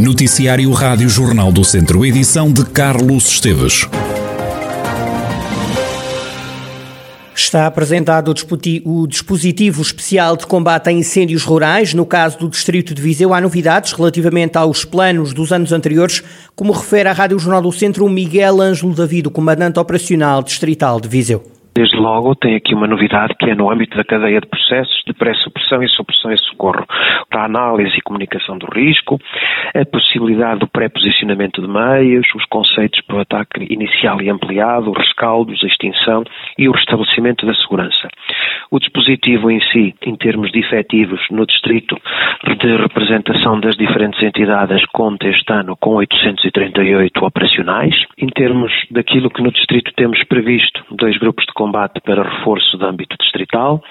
Noticiário Rádio Jornal do Centro, edição de Carlos Esteves. Está apresentado o dispositivo especial de combate a incêndios rurais. No caso do Distrito de Viseu, há novidades relativamente aos planos dos anos anteriores, como refere a Rádio Jornal do Centro Miguel Ângelo David, comandante operacional distrital de Viseu. Desde logo tem aqui uma novidade que é no âmbito da cadeia de processos de pré-supressão e supressão e socorro, para a análise e comunicação do risco, a possibilidade do pré-posicionamento de meios, os conceitos para o ataque inicial e ampliado, os rescaldos, a extinção e o restabelecimento da segurança. O dispositivo em si, em termos de efetivos no distrito de representação das diferentes entidades, conta este ano com 838 operacionais. Em termos daquilo que no distrito temos previsto, dois grupos de combate para reforço do âmbito distrital,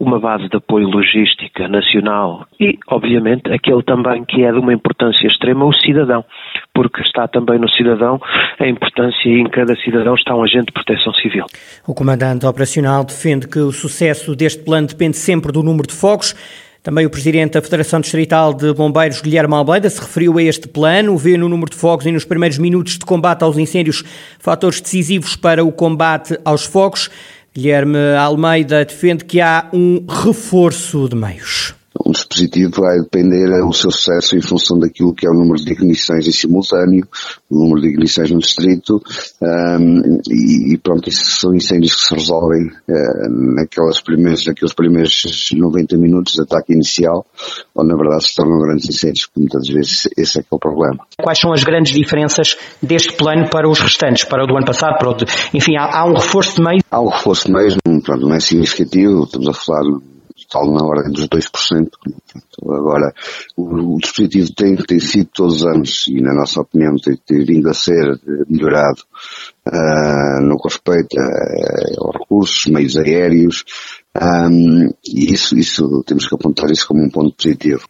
uma base de apoio logística nacional e, obviamente, aquele também que é de uma importância extrema, o cidadão, porque está também no cidadão a importância e em cada cidadão está um agente de proteção civil. O comandante operacional defende que o sucesso deste plano depende sempre do número de focos. Também o Presidente da Federação Distrital de Bombeiros, Guilherme Almeida, se referiu a este plano, vê no número de fogos e nos primeiros minutos de combate aos incêndios fatores decisivos para o combate aos fogos. Guilherme Almeida defende que há um reforço de meios um dispositivo vai depender o seu sucesso em função daquilo que é o número de ignições em simultâneo, o número de ignições no distrito, um, e, e, pronto, isso são incêndios que se resolvem uh, naquelas primeiras, naqueles primeiros 90 minutos de ataque inicial, onde na verdade se tornam grandes incêndios, porque muitas vezes esse é que é o problema. Quais são as grandes diferenças deste plano para os restantes, para o do ano passado, para o de, enfim, há, há um reforço de meios? Há um reforço de meios, pronto, não é significativo, estamos a falar tal na ordem dos 2%. Agora, o, o dispositivo tem, tem sido todos os anos, e na nossa opinião tem, tem vindo a ser melhorado uh, no que respeita uh, aos recursos, meios aéreos, um, e isso, isso, temos que apontar isso como um ponto positivo.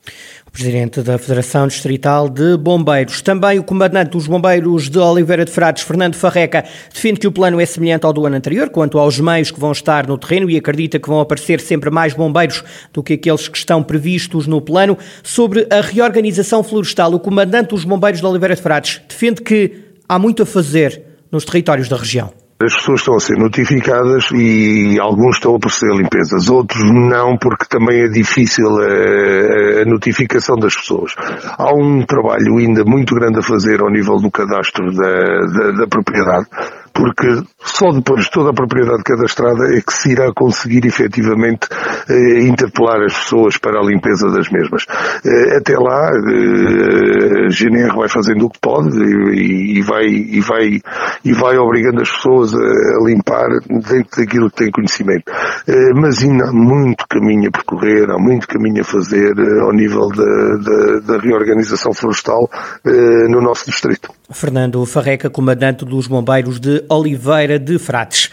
O Presidente da Federação Distrital de Bombeiros. Também o Comandante dos Bombeiros de Oliveira de Frades, Fernando Farreca, defende que o plano é semelhante ao do ano anterior, quanto aos meios que vão estar no terreno e acredita que vão aparecer sempre mais bombeiros do que aqueles que estão previstos no plano. Sobre a reorganização florestal, o Comandante dos Bombeiros de Oliveira de Frades defende que há muito a fazer nos territórios da região. As pessoas estão a ser notificadas e alguns estão a proceder limpezas, outros não, porque também é difícil a, a, notificação das pessoas. Há um trabalho ainda muito grande a fazer ao nível do cadastro da, da, da propriedade porque só depois de toda a propriedade cadastrada é que se irá conseguir efetivamente eh, interpelar as pessoas para a limpeza das mesmas. Eh, até lá, eh, a GNR vai fazendo o que pode e, e, vai, e, vai, e vai obrigando as pessoas a, a limpar dentro daquilo que tem conhecimento. Eh, mas ainda há muito caminho a percorrer, há muito caminho a fazer eh, ao nível da, da, da reorganização florestal eh, no nosso distrito. Fernando Farreca, comandante dos bombeiros de Oliveira de Frates.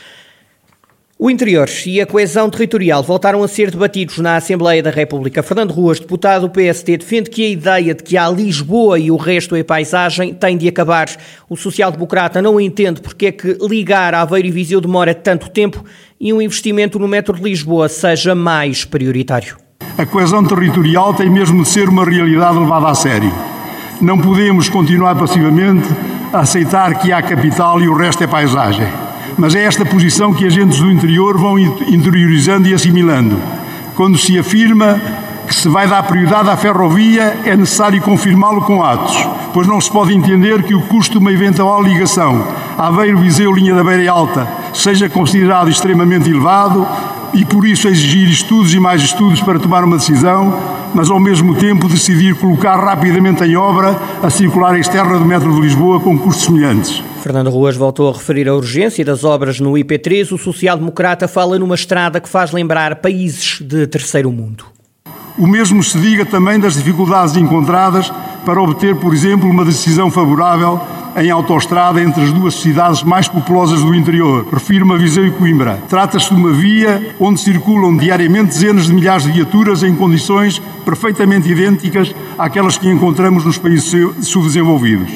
O interior e a coesão territorial voltaram a ser debatidos na Assembleia da República. Fernando Ruas, deputado do PST, defende que a ideia de que há Lisboa e o resto é paisagem tem de acabar. O social-democrata não entende porque é que ligar Aveiro e Viseu demora tanto tempo e um investimento no metro de Lisboa seja mais prioritário. A coesão territorial tem mesmo de ser uma realidade levada a sério. Não podemos continuar passivamente a aceitar que há capital e o resto é paisagem. Mas é esta posição que agentes do interior vão interiorizando e assimilando. Quando se afirma que se vai dar prioridade à ferrovia, é necessário confirmá-lo com atos, pois não se pode entender que o custo de uma eventual ligação Aveiro-Viseu linha da Beira Alta seja considerado extremamente elevado e por isso exigir estudos e mais estudos para tomar uma decisão, mas ao mesmo tempo decidir colocar rapidamente em obra a circular externa do metro de Lisboa com custos semelhantes. Fernando Ruas voltou a referir a urgência das obras no IP3. O social-democrata fala numa estrada que faz lembrar países de terceiro mundo. O mesmo se diga também das dificuldades encontradas para obter, por exemplo, uma decisão favorável em autoestrada entre as duas cidades mais populosas do interior. Refiro-me a Viseu e Coimbra. Trata-se de uma via onde circulam diariamente dezenas de milhares de viaturas em condições perfeitamente idênticas àquelas que encontramos nos países subdesenvolvidos.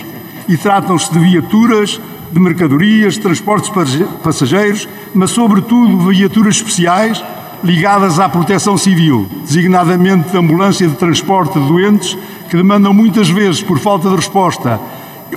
E tratam-se de viaturas de mercadorias, de transportes passageiros, mas sobretudo viaturas especiais ligadas à proteção civil, designadamente de ambulância de transporte de doentes, que demandam muitas vezes, por falta de resposta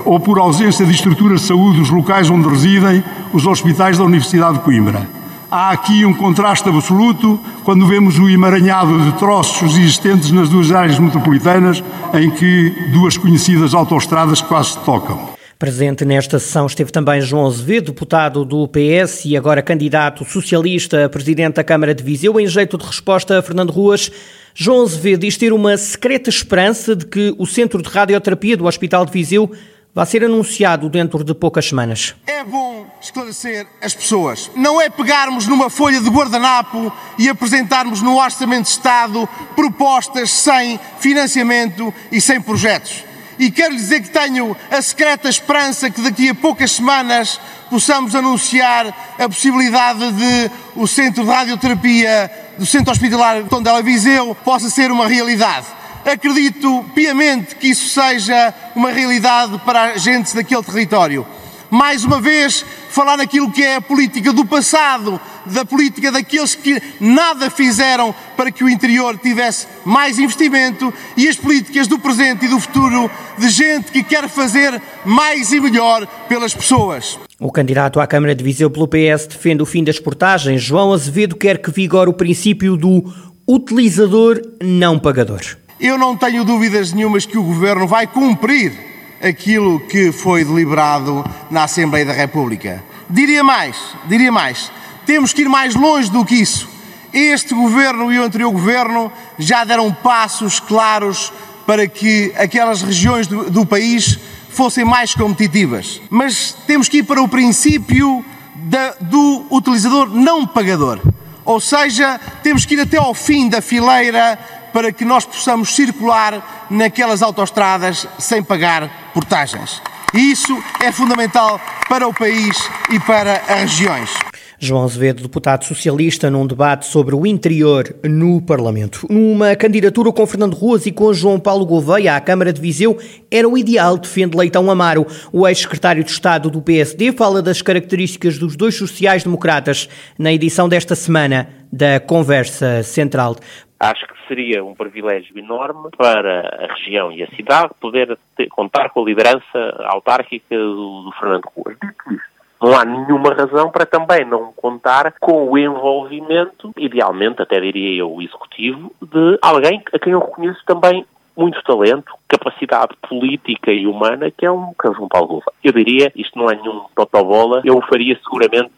ou por ausência de estruturas de saúde dos locais onde residem, os hospitais da Universidade de Coimbra. Há aqui um contraste absoluto quando vemos o emaranhado de troços existentes nas duas áreas metropolitanas, em que duas conhecidas autoestradas quase se tocam. Presente nesta sessão esteve também João Azevedo, deputado do PS e agora candidato socialista a presidente da Câmara de Viseu, em jeito de resposta a Fernando Ruas. João Azevedo diz ter uma secreta esperança de que o Centro de Radioterapia do Hospital de Viseu vai ser anunciado dentro de poucas semanas. É bom esclarecer as pessoas. Não é pegarmos numa folha de guardanapo e apresentarmos no Orçamento de Estado propostas sem financiamento e sem projetos e quero dizer que tenho a secreta esperança que daqui a poucas semanas possamos anunciar a possibilidade de o Centro de Radioterapia do Centro Hospitalar Tondela Viseu possa ser uma realidade. Acredito piamente que isso seja uma realidade para a gente daquele território. Mais uma vez, falar naquilo que é a política do passado, da política daqueles que nada fizeram para que o interior tivesse mais investimento e as políticas do presente e do futuro de gente que quer fazer mais e melhor pelas pessoas. O candidato à Câmara de Viseu pelo PS defende o fim das portagens. João Azevedo quer que vigore o princípio do utilizador não pagador. Eu não tenho dúvidas nenhumas que o Governo vai cumprir aquilo que foi deliberado na Assembleia da República. Diria mais, diria mais, temos que ir mais longe do que isso. Este governo e o anterior governo já deram passos claros para que aquelas regiões do, do país fossem mais competitivas. Mas temos que ir para o princípio da, do utilizador não pagador. Ou seja, temos que ir até ao fim da fileira para que nós possamos circular naquelas autoestradas sem pagar portagens. E isso é fundamental para o país e para as regiões. João Azevedo, deputado socialista, num debate sobre o interior no Parlamento. Numa candidatura com Fernando Ruas e com João Paulo Gouveia à Câmara de Viseu, era o ideal, defende Leitão Amaro. O ex-secretário de Estado do PSD fala das características dos dois sociais-democratas na edição desta semana da Conversa Central. Acho que seria um privilégio enorme para a região e a cidade poder ter, contar com a liderança autárquica do, do Fernando Ruas. Dito isto, não há nenhuma razão para também não contar com o envolvimento, idealmente, até diria eu, executivo, de alguém a quem eu reconheço também muito talento, capacidade política e humana, que é um que João Paulo Gouveia. Eu diria, isto não é nenhum totobola, eu o faria seguramente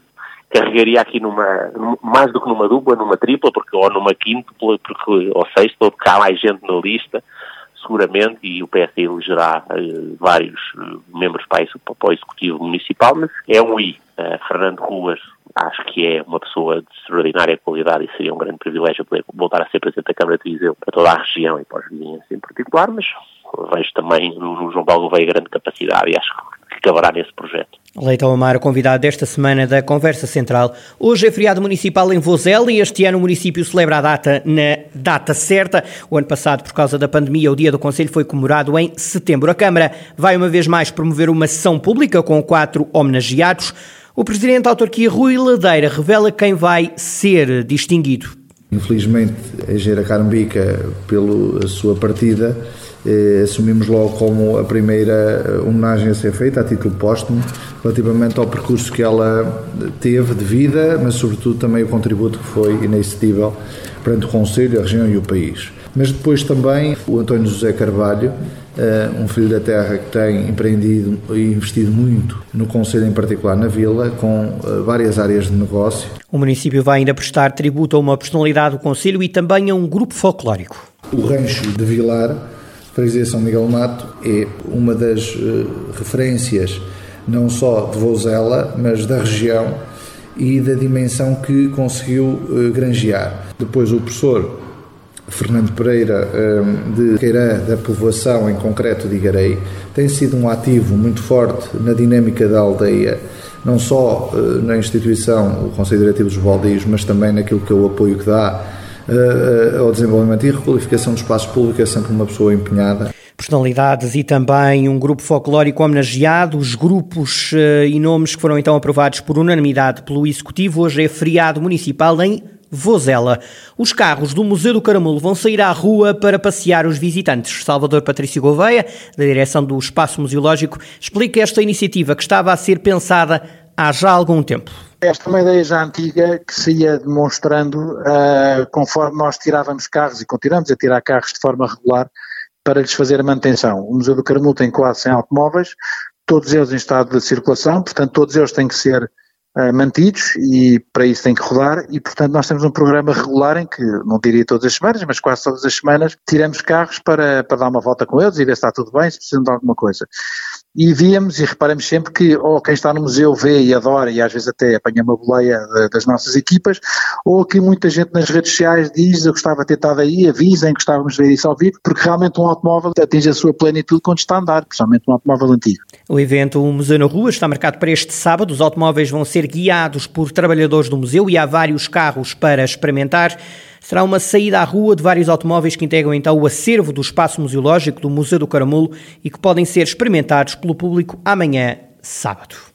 carregaria aqui numa, mais do que numa dupla, numa tripla, porque, ou numa quíntupla, porque, ou sexta, porque há mais gente na lista, seguramente, e o PSD elegerá uh, vários uh, membros para, isso, para o Executivo Municipal, mas é um I. Uh, Fernando Ruas, acho que é uma pessoa de extraordinária qualidade e seria um grande privilégio poder voltar a ser Presidente da Câmara de Viseu para toda a região e para os vizinhos em particular, mas vejo também no João Paulo Veia grande capacidade e acho que acabará nesse projeto. Leitão Amaro, convidado desta semana da Conversa Central. Hoje é feriado municipal em Vozela e este ano o município celebra a data na data certa. O ano passado, por causa da pandemia, o Dia do Conselho foi comemorado em setembro. A Câmara vai uma vez mais promover uma sessão pública com quatro homenageados. O presidente da autarquia, Rui Ladeira, revela quem vai ser distinguido. Infelizmente, a Geira Carambica, pela sua partida, assumimos logo como a primeira eh, homenagem a ser feita, a título póstumo, relativamente ao percurso que ela teve de vida, mas sobretudo também o contributo que foi inexcedível perante o Conselho, a região e o país. Mas depois também o António José Carvalho, eh, um filho da terra que tem empreendido e investido muito no Conselho, em particular na Vila, com várias áreas de negócio. O município vai ainda prestar tributo a uma personalidade do Conselho e também a um grupo folclórico. O Rancho de Vilar Freguesia São Miguel Mato é uma das uh, referências não só de Vozela, mas da região e da dimensão que conseguiu uh, granjear. Depois o professor Fernando Pereira um, de Queirã, da povoação em concreto de Igarei, tem sido um ativo muito forte na dinâmica da aldeia, não só uh, na instituição, o Conselho Diretivo dos Baldios, mas também naquilo que é o apoio que dá uh, ao desenvolvimento e requalificação dos espaços públicos, é sempre uma pessoa empenhada. Personalidades e também um grupo folclórico homenageado, os grupos uh, e nomes que foram então aprovados por unanimidade pelo Executivo. Hoje é feriado municipal em Vozela. Os carros do Museu do Caramulo vão sair à rua para passear os visitantes. Salvador Patrício Gouveia, da direção do Espaço Museológico, explica esta iniciativa que estava a ser pensada há já algum tempo. Esta é uma ideia já antiga que se ia demonstrando uh, conforme nós tirávamos carros e continuamos a tirar carros de forma regular para lhes fazer a manutenção. O Museu do Caramulo tem quase 100 automóveis, todos eles em estado de circulação, portanto todos eles têm que ser uh, mantidos e para isso tem que rodar e portanto nós temos um programa regular em que, não diria todas as semanas, mas quase todas as semanas, tiramos carros para, para dar uma volta com eles e ver se está tudo bem, se precisam de alguma coisa. E víamos e reparamos sempre que ou quem está no museu vê e adora e às vezes até apanha uma boleia das nossas equipas, ou que muita gente nas redes sociais diz eu gostava de ter estado aí, avisem, gostávamos de ver isso ao vivo, porque realmente um automóvel atinge a sua plenitude quando está a andar, principalmente um automóvel antigo. O evento o Museu na Rua está marcado para este sábado. Os automóveis vão ser guiados por trabalhadores do museu e há vários carros para experimentar. Será uma saída à rua de vários automóveis que integram então o acervo do espaço museológico do Museu do Caramulo e que podem ser experimentados pelo público amanhã, sábado.